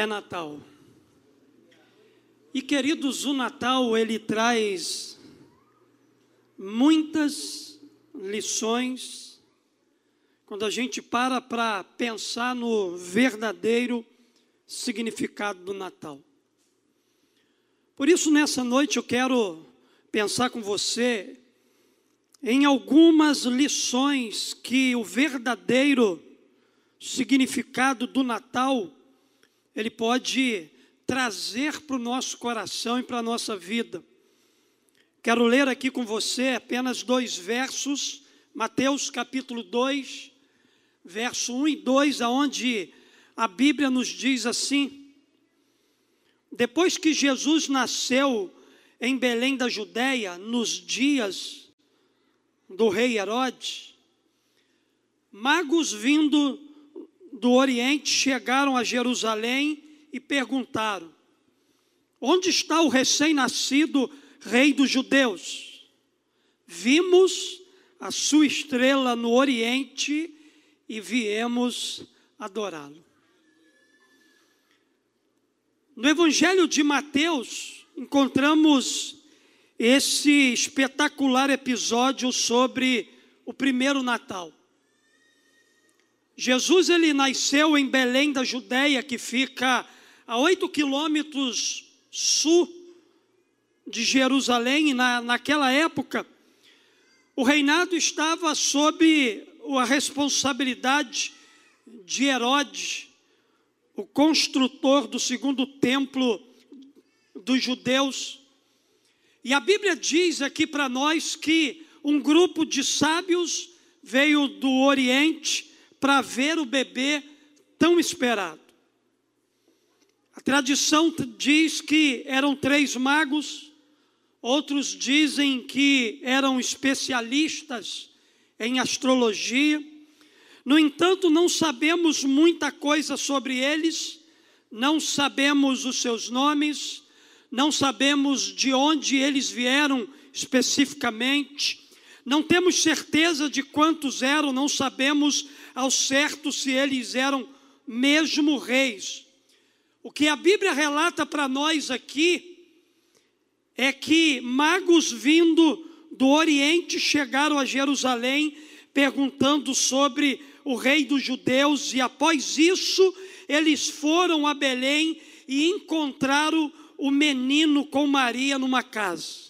é Natal. E queridos, o Natal ele traz muitas lições quando a gente para para pensar no verdadeiro significado do Natal. Por isso, nessa noite eu quero pensar com você em algumas lições que o verdadeiro significado do Natal ele pode trazer para o nosso coração e para a nossa vida. Quero ler aqui com você apenas dois versos, Mateus capítulo 2, verso 1 e 2, aonde a Bíblia nos diz assim: Depois que Jesus nasceu em Belém da Judéia, nos dias do rei Herodes, magos vindo do Oriente chegaram a Jerusalém e perguntaram: Onde está o recém-nascido rei dos judeus? Vimos a sua estrela no Oriente e viemos adorá-lo. No Evangelho de Mateus, encontramos esse espetacular episódio sobre o primeiro Natal. Jesus ele nasceu em Belém da Judéia, que fica a oito quilômetros sul de Jerusalém, na, naquela época, o reinado estava sob a responsabilidade de Herodes, o construtor do segundo templo dos judeus. E a Bíblia diz aqui para nós que um grupo de sábios veio do Oriente para ver o bebê tão esperado. A tradição diz que eram três magos, outros dizem que eram especialistas em astrologia. No entanto, não sabemos muita coisa sobre eles, não sabemos os seus nomes, não sabemos de onde eles vieram especificamente, não temos certeza de quantos eram, não sabemos ao certo se eles eram mesmo reis. O que a Bíblia relata para nós aqui é que magos vindo do Oriente chegaram a Jerusalém perguntando sobre o rei dos judeus, e após isso eles foram a Belém e encontraram o menino com Maria numa casa.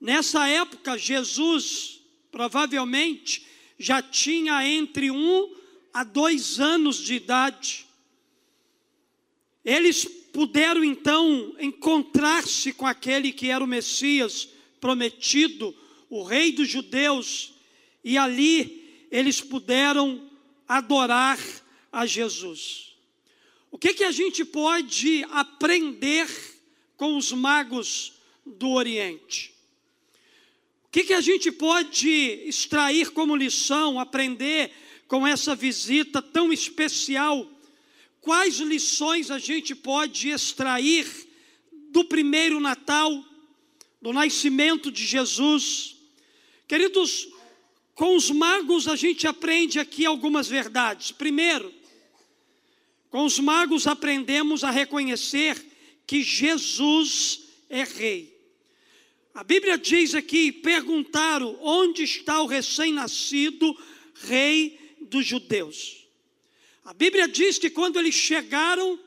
Nessa época, Jesus provavelmente já tinha entre um a dois anos de idade. Eles puderam então encontrar-se com aquele que era o Messias prometido, o Rei dos Judeus, e ali eles puderam adorar a Jesus. O que, que a gente pode aprender com os magos do Oriente? O que, que a gente pode extrair como lição, aprender com essa visita tão especial? quais lições a gente pode extrair do primeiro Natal, do nascimento de Jesus. Queridos, com os magos a gente aprende aqui algumas verdades. Primeiro, com os magos aprendemos a reconhecer que Jesus é rei. A Bíblia diz aqui: perguntaram onde está o recém-nascido rei dos judeus. A Bíblia diz que quando eles chegaram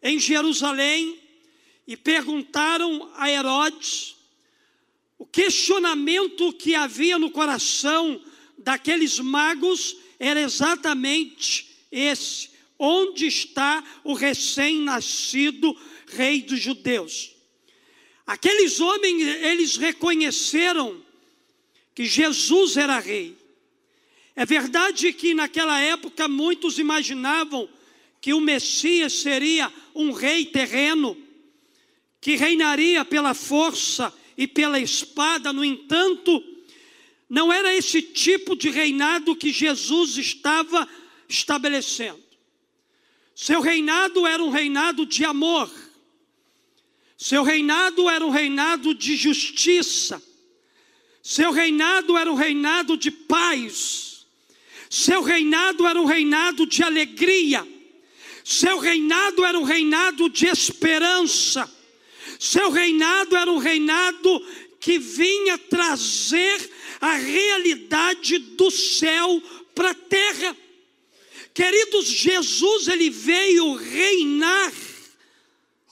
em Jerusalém e perguntaram a Herodes, o questionamento que havia no coração daqueles magos era exatamente esse: onde está o recém-nascido rei dos judeus? Aqueles homens, eles reconheceram que Jesus era rei. É verdade que naquela época muitos imaginavam que o Messias seria um rei terreno, que reinaria pela força e pela espada, no entanto, não era esse tipo de reinado que Jesus estava estabelecendo. Seu reinado era um reinado de amor, seu reinado era um reinado de justiça, seu reinado era um reinado de paz, seu reinado era um reinado de alegria, Seu reinado era um reinado de esperança. Seu reinado era um reinado que vinha trazer a realidade do céu para a terra. Queridos, Jesus ele veio reinar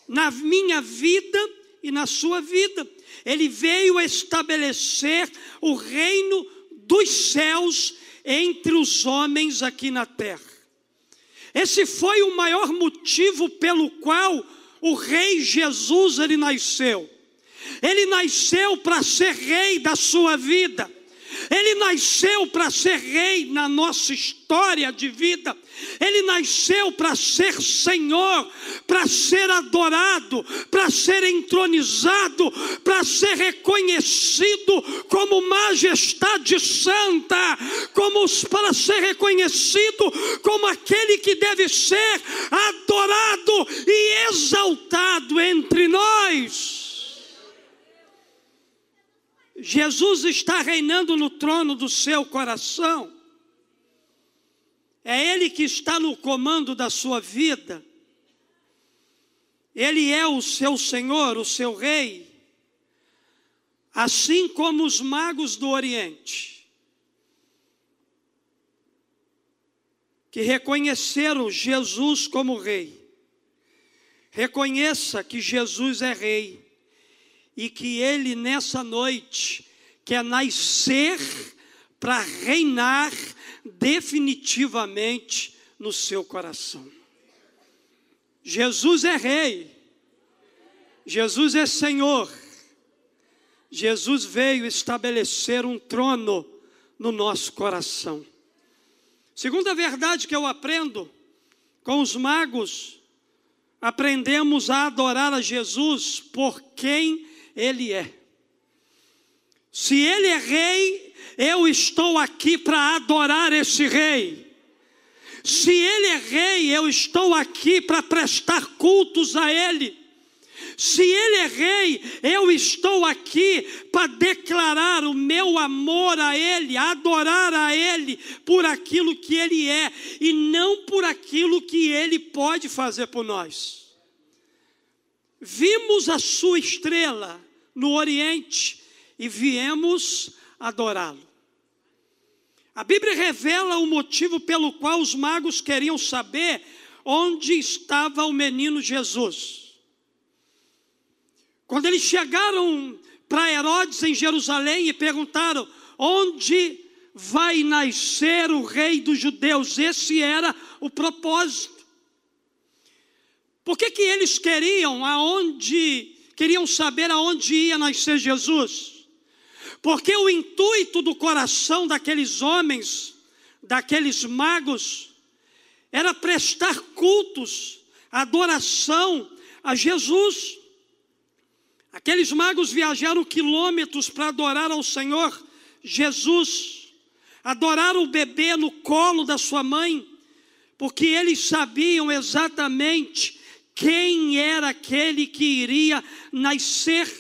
na minha vida e na sua vida. Ele veio estabelecer o reino dos céus entre os homens aqui na terra. Esse foi o maior motivo pelo qual o rei Jesus ele nasceu. Ele nasceu para ser rei da sua vida. Ele nasceu para ser rei na nossa história de vida. Ele nasceu para ser Senhor, para ser adorado, para ser entronizado, para ser reconhecido como majestade santa, como para ser reconhecido como aquele que deve ser adorado e exaltado entre nós. Jesus está reinando no trono do seu coração. É Ele que está no comando da sua vida. Ele é o seu Senhor, o seu Rei. Assim como os magos do Oriente, que reconheceram Jesus como Rei. Reconheça que Jesus é Rei e que ele nessa noite quer nascer para reinar definitivamente no seu coração. Jesus é rei. Jesus é Senhor. Jesus veio estabelecer um trono no nosso coração. Segunda verdade que eu aprendo com os magos, aprendemos a adorar a Jesus por quem ele é. Se Ele é rei, eu estou aqui para adorar esse rei. Se Ele é rei, eu estou aqui para prestar cultos a Ele. Se Ele é rei, eu estou aqui para declarar o meu amor a Ele, adorar a Ele por aquilo que Ele é e não por aquilo que Ele pode fazer por nós. Vimos a Sua estrela, no Oriente e viemos adorá-lo. A Bíblia revela o motivo pelo qual os magos queriam saber onde estava o menino Jesus. Quando eles chegaram para Herodes em Jerusalém e perguntaram: onde vai nascer o rei dos judeus? Esse era o propósito. Por que, que eles queriam aonde queriam saber aonde ia nascer Jesus. Porque o intuito do coração daqueles homens, daqueles magos, era prestar cultos, adoração a Jesus. Aqueles magos viajaram quilômetros para adorar ao Senhor Jesus, adorar o bebê no colo da sua mãe, porque eles sabiam exatamente quem era aquele que iria nascer.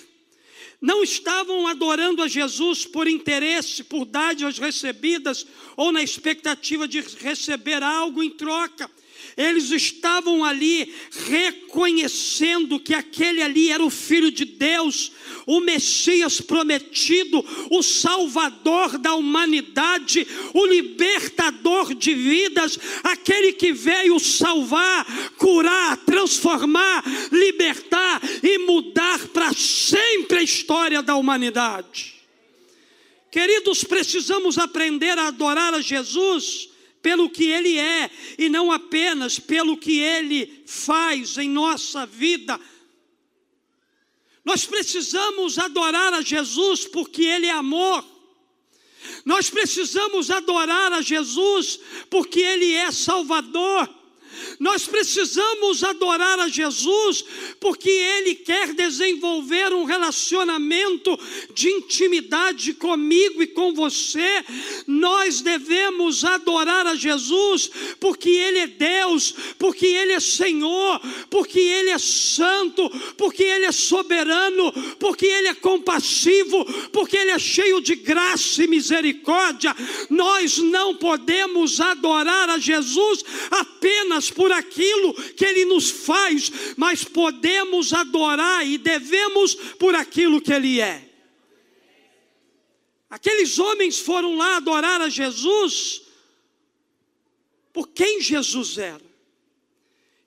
Não estavam adorando a Jesus por interesse, por dádivas recebidas ou na expectativa de receber algo em troca eles estavam ali reconhecendo que aquele ali era o Filho de Deus, o Messias prometido, o Salvador da humanidade, o libertador de vidas, aquele que veio salvar, curar, transformar, libertar e mudar para sempre a história da humanidade. Queridos, precisamos aprender a adorar a Jesus pelo que Ele é e não apenas pelo que Ele faz em nossa vida. Nós precisamos adorar a Jesus porque Ele é amor. Nós precisamos adorar a Jesus porque Ele é Salvador. Nós precisamos adorar a Jesus porque Ele quer desenvolver um relacionamento de intimidade comigo e com você. Nós devemos adorar a Jesus porque Ele é Deus, porque Ele é Senhor, porque Ele é santo, porque Ele é soberano, porque Ele é compassivo, porque Ele é cheio de graça e misericórdia. Nós não podemos adorar a Jesus apenas por por aquilo que Ele nos faz, mas podemos adorar e devemos por aquilo que Ele é. Aqueles homens foram lá adorar a Jesus por quem Jesus era.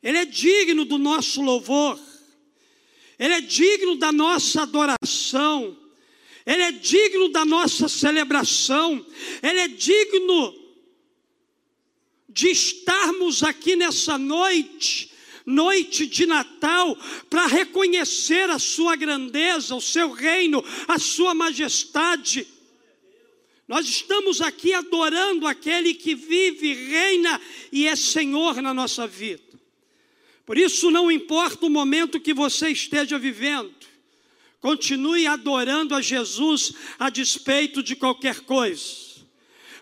Ele é digno do nosso louvor, Ele é digno da nossa adoração, Ele é digno da nossa celebração, Ele é digno de estarmos aqui nessa noite, noite de Natal, para reconhecer a Sua grandeza, o Seu reino, a Sua majestade. Nós estamos aqui adorando aquele que vive, reina e é Senhor na nossa vida. Por isso, não importa o momento que você esteja vivendo, continue adorando a Jesus a despeito de qualquer coisa.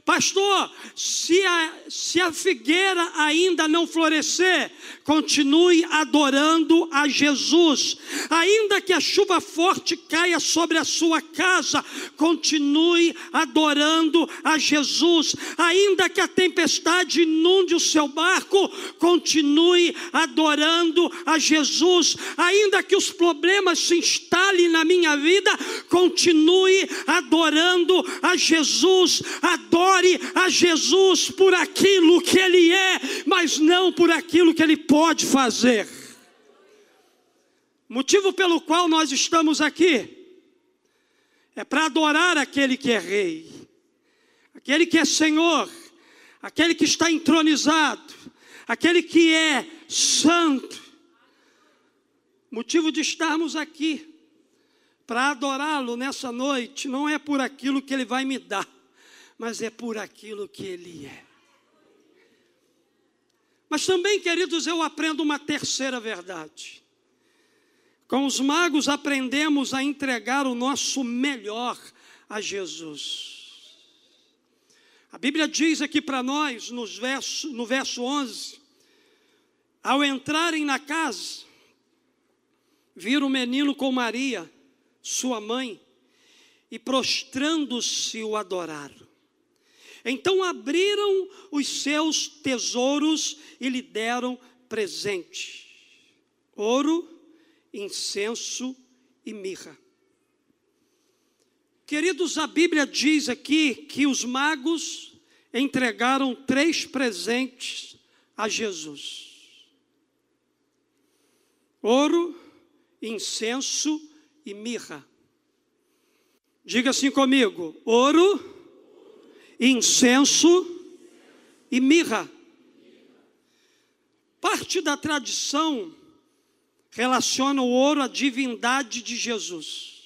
Pastor, se a, se a figueira ainda não florescer, continue adorando a Jesus. Ainda que a chuva forte caia sobre a sua casa, continue adorando a Jesus. Ainda que a tempestade inunde o seu barco, continue adorando a Jesus. Ainda que os problemas se instalem na minha vida, continue adorando a Jesus. Adore Adore a Jesus por aquilo que Ele é, mas não por aquilo que Ele pode fazer. Motivo pelo qual nós estamos aqui é para adorar aquele que é Rei, aquele que é Senhor, aquele que está entronizado, aquele que é Santo. Motivo de estarmos aqui para adorá-lo nessa noite não é por aquilo que Ele vai me dar mas é por aquilo que Ele é. Mas também, queridos, eu aprendo uma terceira verdade. Com os magos aprendemos a entregar o nosso melhor a Jesus. A Bíblia diz aqui para nós, verso, no verso 11: ao entrarem na casa, viram o menino com Maria, sua mãe, e prostrando-se o adoraram. Então abriram os seus tesouros e lhe deram presente: ouro, incenso e mirra. Queridos, a Bíblia diz aqui que os magos entregaram três presentes a Jesus: ouro, incenso e mirra. Diga assim comigo: ouro, incenso e mirra. Parte da tradição relaciona o ouro à divindade de Jesus,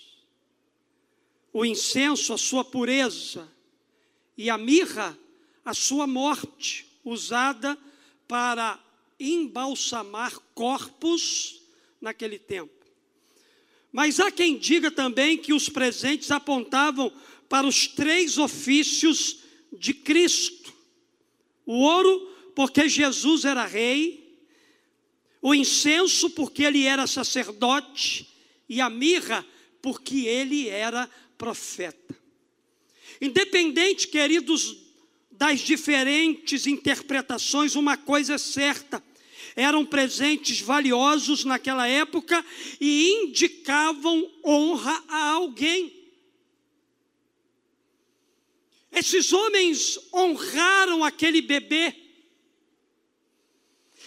o incenso, a sua pureza, e a mirra, a sua morte, usada para embalsamar corpos naquele tempo. Mas há quem diga também que os presentes apontavam para os três ofícios de Cristo: o ouro, porque Jesus era rei, o incenso, porque ele era sacerdote, e a mirra, porque ele era profeta. Independente, queridos, das diferentes interpretações, uma coisa é certa: eram presentes valiosos naquela época e indicavam honra a alguém. Esses homens honraram aquele bebê.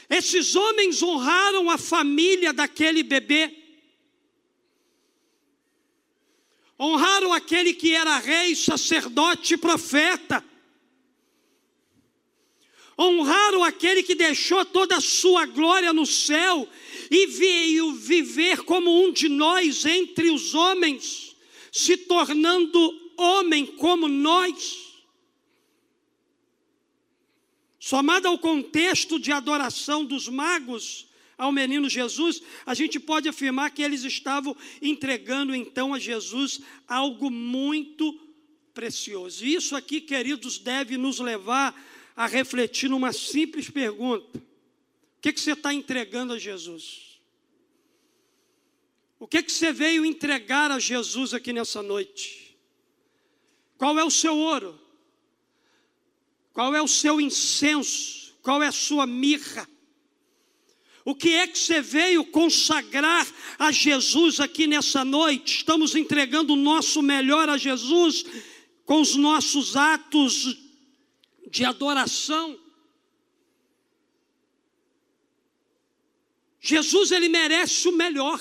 Esses homens honraram a família daquele bebê. Honraram aquele que era rei, sacerdote e profeta. Honraram aquele que deixou toda a sua glória no céu e veio viver como um de nós entre os homens, se tornando homem como nós. Somado ao contexto de adoração dos magos ao menino Jesus, a gente pode afirmar que eles estavam entregando então a Jesus algo muito precioso. E isso aqui, queridos, deve nos levar a refletir numa simples pergunta: o que, que você está entregando a Jesus? O que, que você veio entregar a Jesus aqui nessa noite? Qual é o seu ouro? Qual é o seu incenso? Qual é a sua mirra? O que é que você veio consagrar a Jesus aqui nessa noite? Estamos entregando o nosso melhor a Jesus com os nossos atos de adoração. Jesus ele merece o melhor.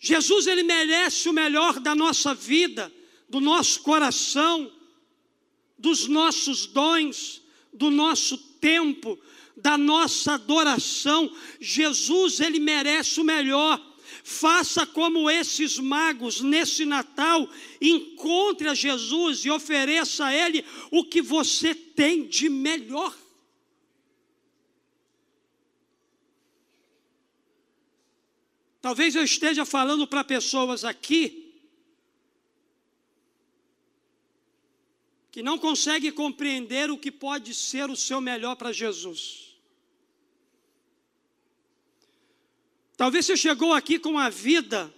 Jesus ele merece o melhor da nossa vida, do nosso coração, dos nossos dons, do nosso tempo, da nossa adoração. Jesus, ele merece o melhor. Faça como esses magos nesse Natal, encontre a Jesus e ofereça a Ele o que você tem de melhor. Talvez eu esteja falando para pessoas aqui que não conseguem compreender o que pode ser o seu melhor para Jesus. Talvez você chegou aqui com a vida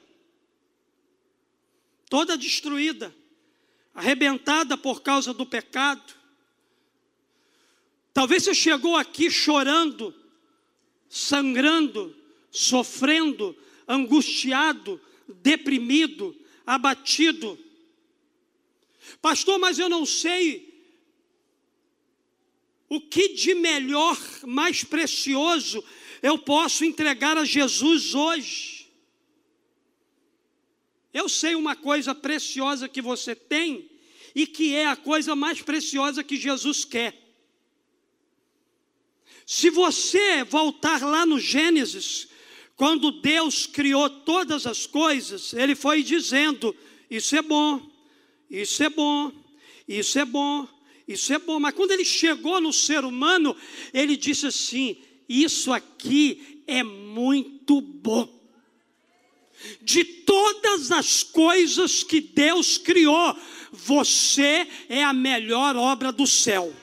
toda destruída, arrebentada por causa do pecado. Talvez você chegou aqui chorando, sangrando, sofrendo, angustiado, deprimido, abatido. Pastor, mas eu não sei o que de melhor, mais precioso eu posso entregar a Jesus hoje. Eu sei uma coisa preciosa que você tem e que é a coisa mais preciosa que Jesus quer. Se você voltar lá no Gênesis, quando Deus criou todas as coisas, Ele foi dizendo: Isso é bom, isso é bom, isso é bom, isso é bom. Mas quando Ele chegou no ser humano, Ele disse assim: isso aqui é muito bom. De todas as coisas que Deus criou, você é a melhor obra do céu.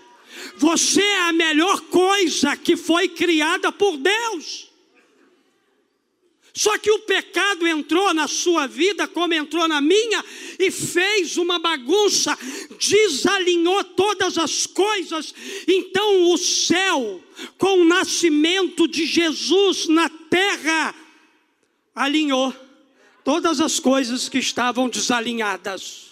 Você é a melhor coisa que foi criada por Deus. Só que o pecado entrou na sua vida, como entrou na minha, e fez uma bagunça, desalinhou todas as coisas. Então o céu, com o nascimento de Jesus na terra, alinhou todas as coisas que estavam desalinhadas.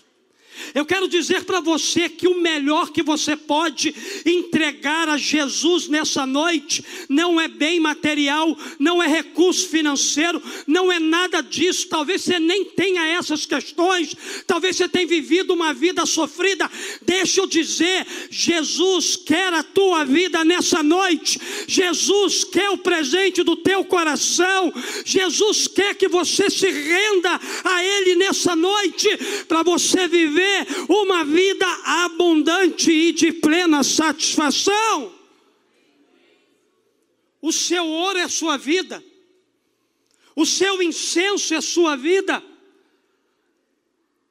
Eu quero dizer para você que o melhor que você pode entregar a Jesus nessa noite não é bem material, não é recurso financeiro, não é nada disso. Talvez você nem tenha essas questões, talvez você tenha vivido uma vida sofrida. Deixa eu dizer: Jesus quer a tua vida nessa noite, Jesus quer o presente do teu coração, Jesus quer que você se renda a Ele nessa noite, para você viver viver uma vida abundante e de plena satisfação. O seu ouro é sua vida, o seu incenso é sua vida,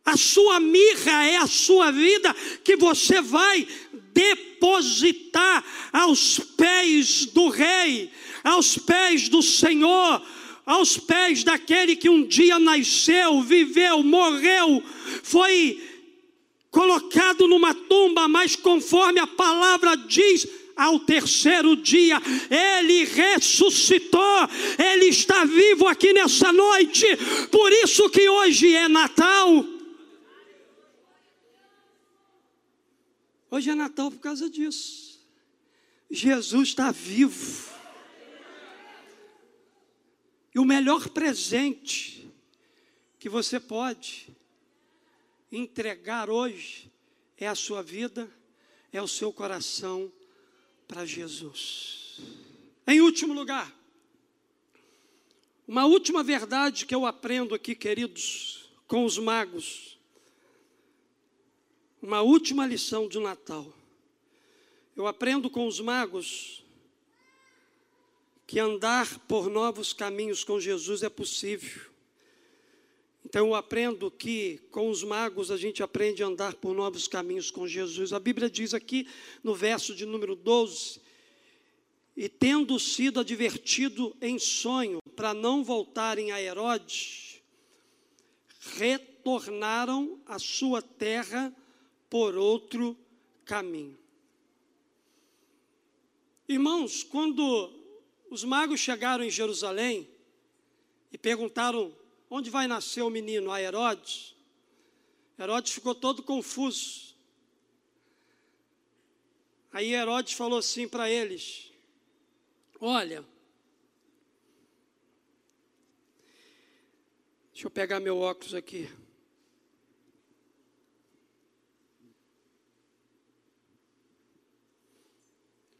a sua mirra é a sua vida que você vai depositar aos pés do Rei, aos pés do Senhor, aos pés daquele que um dia nasceu, viveu, morreu, foi colocado numa tumba, mas conforme a palavra diz, ao terceiro dia, ele ressuscitou, ele está vivo aqui nessa noite, por isso que hoje é Natal. Hoje é Natal por causa disso. Jesus está vivo. E o melhor presente que você pode entregar hoje é a sua vida, é o seu coração para Jesus. Em último lugar, uma última verdade que eu aprendo aqui, queridos, com os magos. Uma última lição de Natal. Eu aprendo com os magos que andar por novos caminhos com Jesus é possível. Então eu aprendo que com os magos a gente aprende a andar por novos caminhos com Jesus. A Bíblia diz aqui no verso de número 12: E tendo sido advertido em sonho para não voltarem a Herodes, retornaram à sua terra por outro caminho. Irmãos, quando Os magos chegaram em Jerusalém e perguntaram: onde vai nascer o menino? A Herodes. Herodes ficou todo confuso. Aí Herodes falou assim para eles: Olha, deixa eu pegar meu óculos aqui.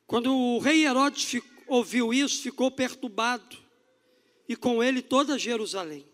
Quando o rei Herodes ouviu isso, ficou perturbado, e com ele toda Jerusalém.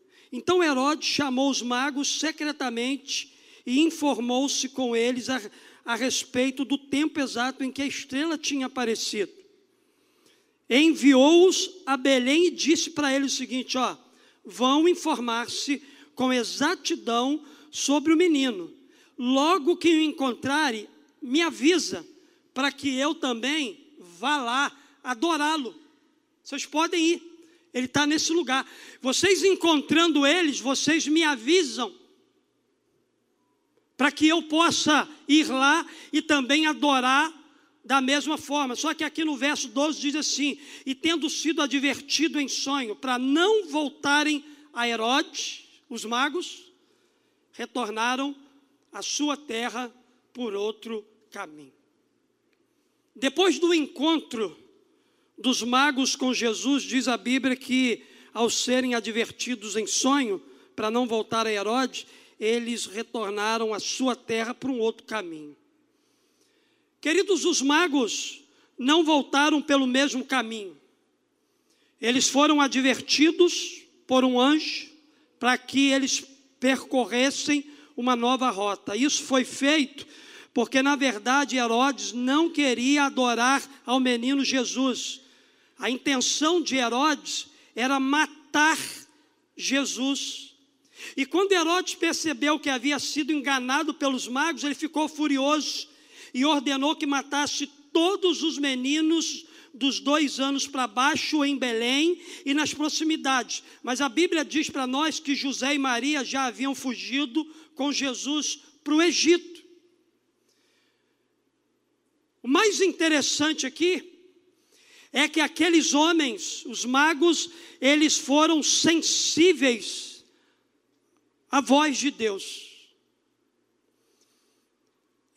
Então Herodes chamou os magos secretamente e informou-se com eles a, a respeito do tempo exato em que a estrela tinha aparecido. Enviou-os a Belém e disse para eles o seguinte: ó, vão informar-se com exatidão sobre o menino. Logo que o encontrarem, me avisa, para que eu também vá lá adorá-lo. Vocês podem ir, ele está nesse lugar. Vocês encontrando eles, vocês me avisam, para que eu possa ir lá e também adorar da mesma forma. Só que aqui no verso 12 diz assim: E tendo sido advertido em sonho, para não voltarem a Herodes, os magos, retornaram à sua terra por outro caminho. Depois do encontro dos magos com Jesus, diz a Bíblia que, ao serem advertidos em sonho, para não voltar a Herodes, eles retornaram à sua terra por um outro caminho. Queridos, os magos não voltaram pelo mesmo caminho. Eles foram advertidos por um anjo para que eles percorressem uma nova rota. Isso foi feito porque, na verdade, Herodes não queria adorar ao menino Jesus. A intenção de Herodes era matar Jesus. E quando Herodes percebeu que havia sido enganado pelos magos, ele ficou furioso e ordenou que matasse todos os meninos dos dois anos para baixo em Belém e nas proximidades. Mas a Bíblia diz para nós que José e Maria já haviam fugido com Jesus para o Egito. O mais interessante aqui é que aqueles homens, os magos, eles foram sensíveis à voz de Deus.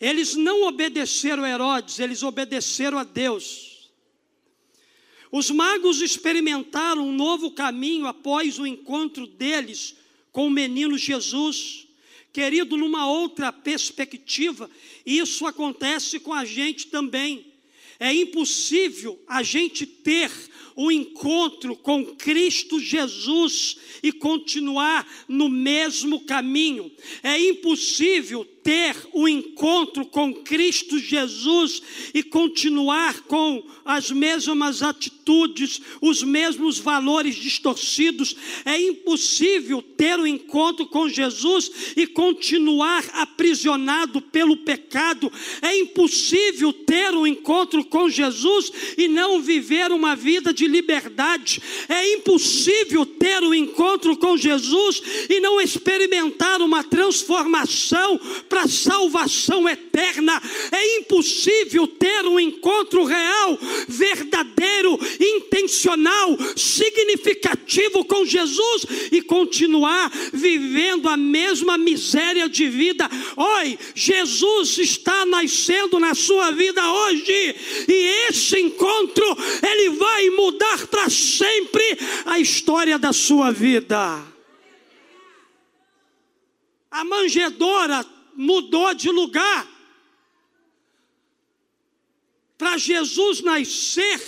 Eles não obedeceram a Herodes, eles obedeceram a Deus. Os magos experimentaram um novo caminho após o encontro deles com o menino Jesus. Querido, numa outra perspectiva, isso acontece com a gente também. É impossível a gente ter um encontro com Cristo Jesus e continuar no mesmo caminho. É impossível ter o um encontro com Cristo Jesus e continuar com as mesmas atitudes, os mesmos valores distorcidos. É impossível ter o um encontro com Jesus e continuar aprisionado pelo pecado. É impossível ter o um encontro com Jesus e não viver uma vida de liberdade. É impossível ter o encontro com Jesus e não experimentar uma transformação para salvação eterna. É impossível ter um encontro real, verdadeiro, intencional, significativo com Jesus e continuar vivendo a mesma miséria de vida. Oi, Jesus está nascendo na sua vida hoje e esse encontro ele vai mudar para sempre a história da sua vida. A manjedora mudou de lugar. Para Jesus nascer,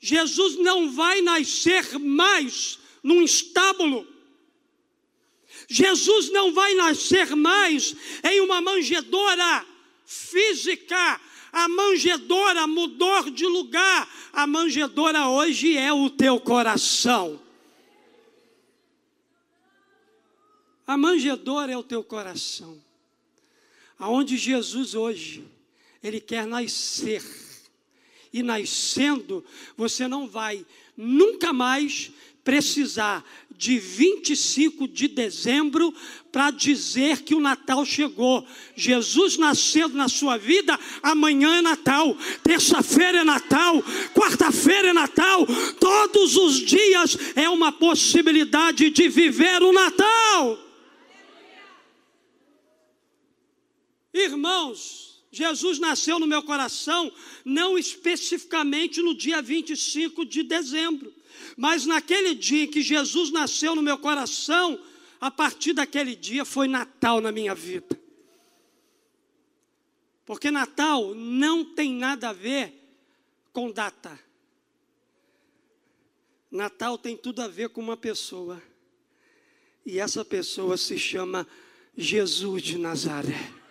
Jesus não vai nascer mais num estábulo. Jesus não vai nascer mais em uma manjedora física. A manjedora mudou de lugar. a manjedoura hoje é o teu coração. A manjedoura é o teu coração. Aonde Jesus hoje, Ele quer nascer. E nascendo, você não vai nunca mais precisar de 25 de dezembro para dizer que o Natal chegou. Jesus nascendo na sua vida, amanhã é Natal, terça-feira é Natal, quarta-feira é Natal, todos os dias é uma possibilidade de viver o Natal. Irmãos, Jesus nasceu no meu coração, não especificamente no dia 25 de dezembro, mas naquele dia em que Jesus nasceu no meu coração, a partir daquele dia foi Natal na minha vida. Porque Natal não tem nada a ver com data. Natal tem tudo a ver com uma pessoa. E essa pessoa se chama Jesus de Nazaré.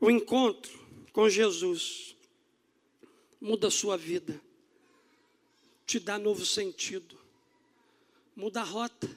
O encontro com Jesus muda a sua vida, te dá novo sentido, muda a rota.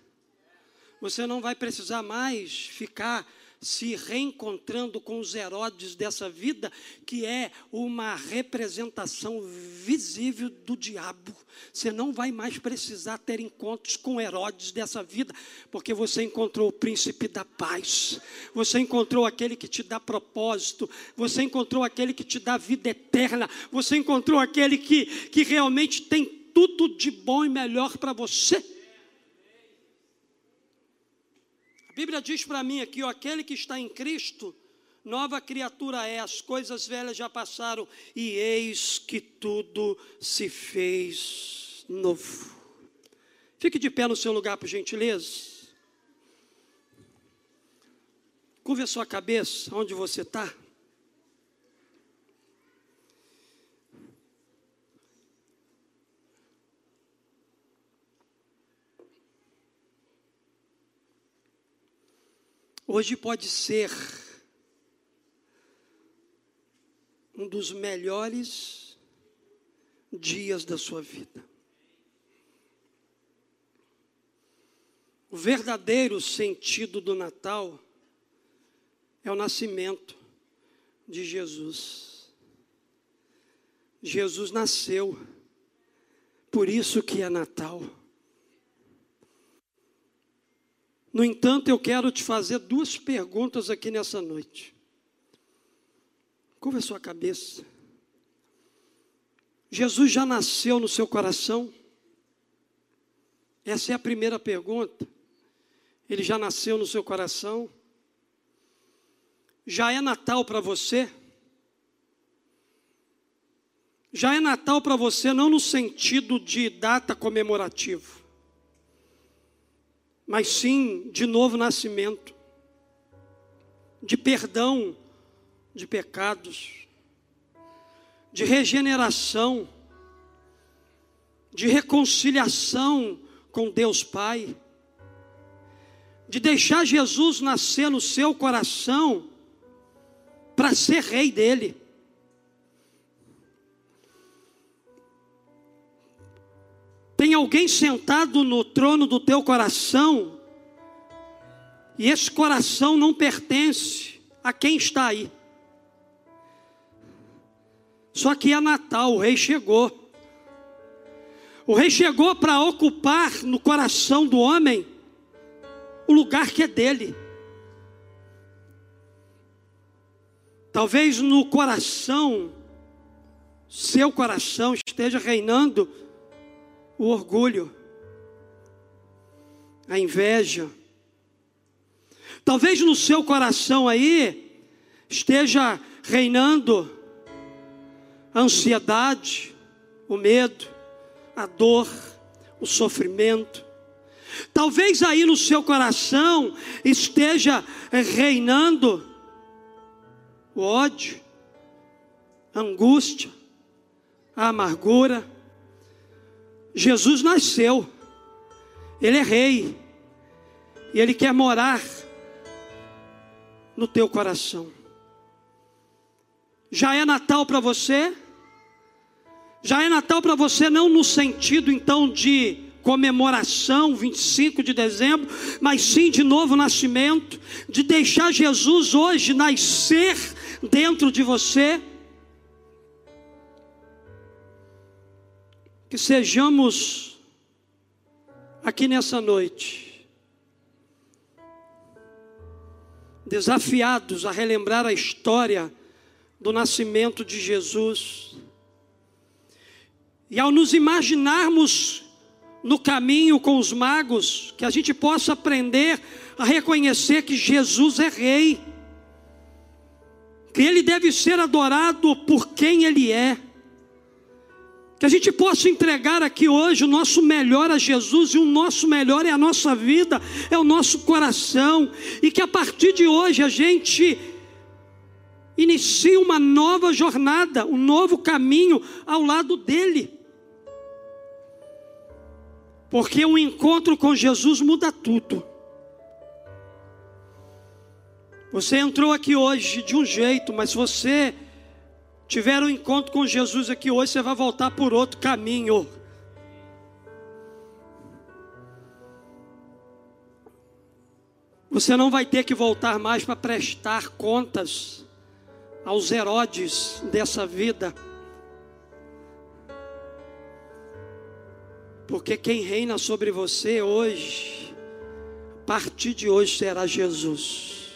Você não vai precisar mais ficar se reencontrando com os Herodes dessa vida, que é uma representação visível do diabo. Você não vai mais precisar ter encontros com Herodes dessa vida, porque você encontrou o príncipe da paz, você encontrou aquele que te dá propósito, você encontrou aquele que te dá vida eterna, você encontrou aquele que, que realmente tem tudo de bom e melhor para você. A Bíblia diz para mim aqui, ó, aquele que está em Cristo, nova criatura é, as coisas velhas já passaram, e eis que tudo se fez novo. Fique de pé no seu lugar, por gentileza. Curva a sua cabeça, onde você está. Hoje pode ser um dos melhores dias da sua vida. O verdadeiro sentido do Natal é o nascimento de Jesus. Jesus nasceu, por isso que é Natal. No entanto, eu quero te fazer duas perguntas aqui nessa noite. Curva a sua cabeça. Jesus já nasceu no seu coração? Essa é a primeira pergunta. Ele já nasceu no seu coração? Já é Natal para você? Já é Natal para você não no sentido de data comemorativa mas sim de novo nascimento, de perdão de pecados, de regeneração, de reconciliação com Deus Pai, de deixar Jesus nascer no seu coração para ser rei dele. Alguém sentado no trono do teu coração, e esse coração não pertence a quem está aí. Só que é Natal, o rei chegou. O rei chegou para ocupar no coração do homem o lugar que é dele. Talvez no coração, seu coração esteja reinando o orgulho, a inveja. Talvez no seu coração aí esteja reinando a ansiedade, o medo, a dor, o sofrimento. Talvez aí no seu coração esteja reinando o ódio, a angústia, a amargura, Jesus nasceu, Ele é rei, e Ele quer morar no teu coração. Já é Natal para você? Já é Natal para você não no sentido então de comemoração, 25 de dezembro, mas sim de novo nascimento, de deixar Jesus hoje nascer dentro de você. Que sejamos aqui nessa noite desafiados a relembrar a história do nascimento de Jesus. E ao nos imaginarmos no caminho com os magos, que a gente possa aprender a reconhecer que Jesus é Rei, que Ele deve ser adorado por quem Ele é, que a gente possa entregar aqui hoje o nosso melhor a Jesus, e o nosso melhor é a nossa vida, é o nosso coração, e que a partir de hoje a gente inicie uma nova jornada, um novo caminho ao lado dEle. Porque o encontro com Jesus muda tudo. Você entrou aqui hoje de um jeito, mas você tiver um encontro com Jesus aqui hoje, você vai voltar por outro caminho. Você não vai ter que voltar mais para prestar contas aos Herodes dessa vida. Porque quem reina sobre você hoje, a partir de hoje será Jesus.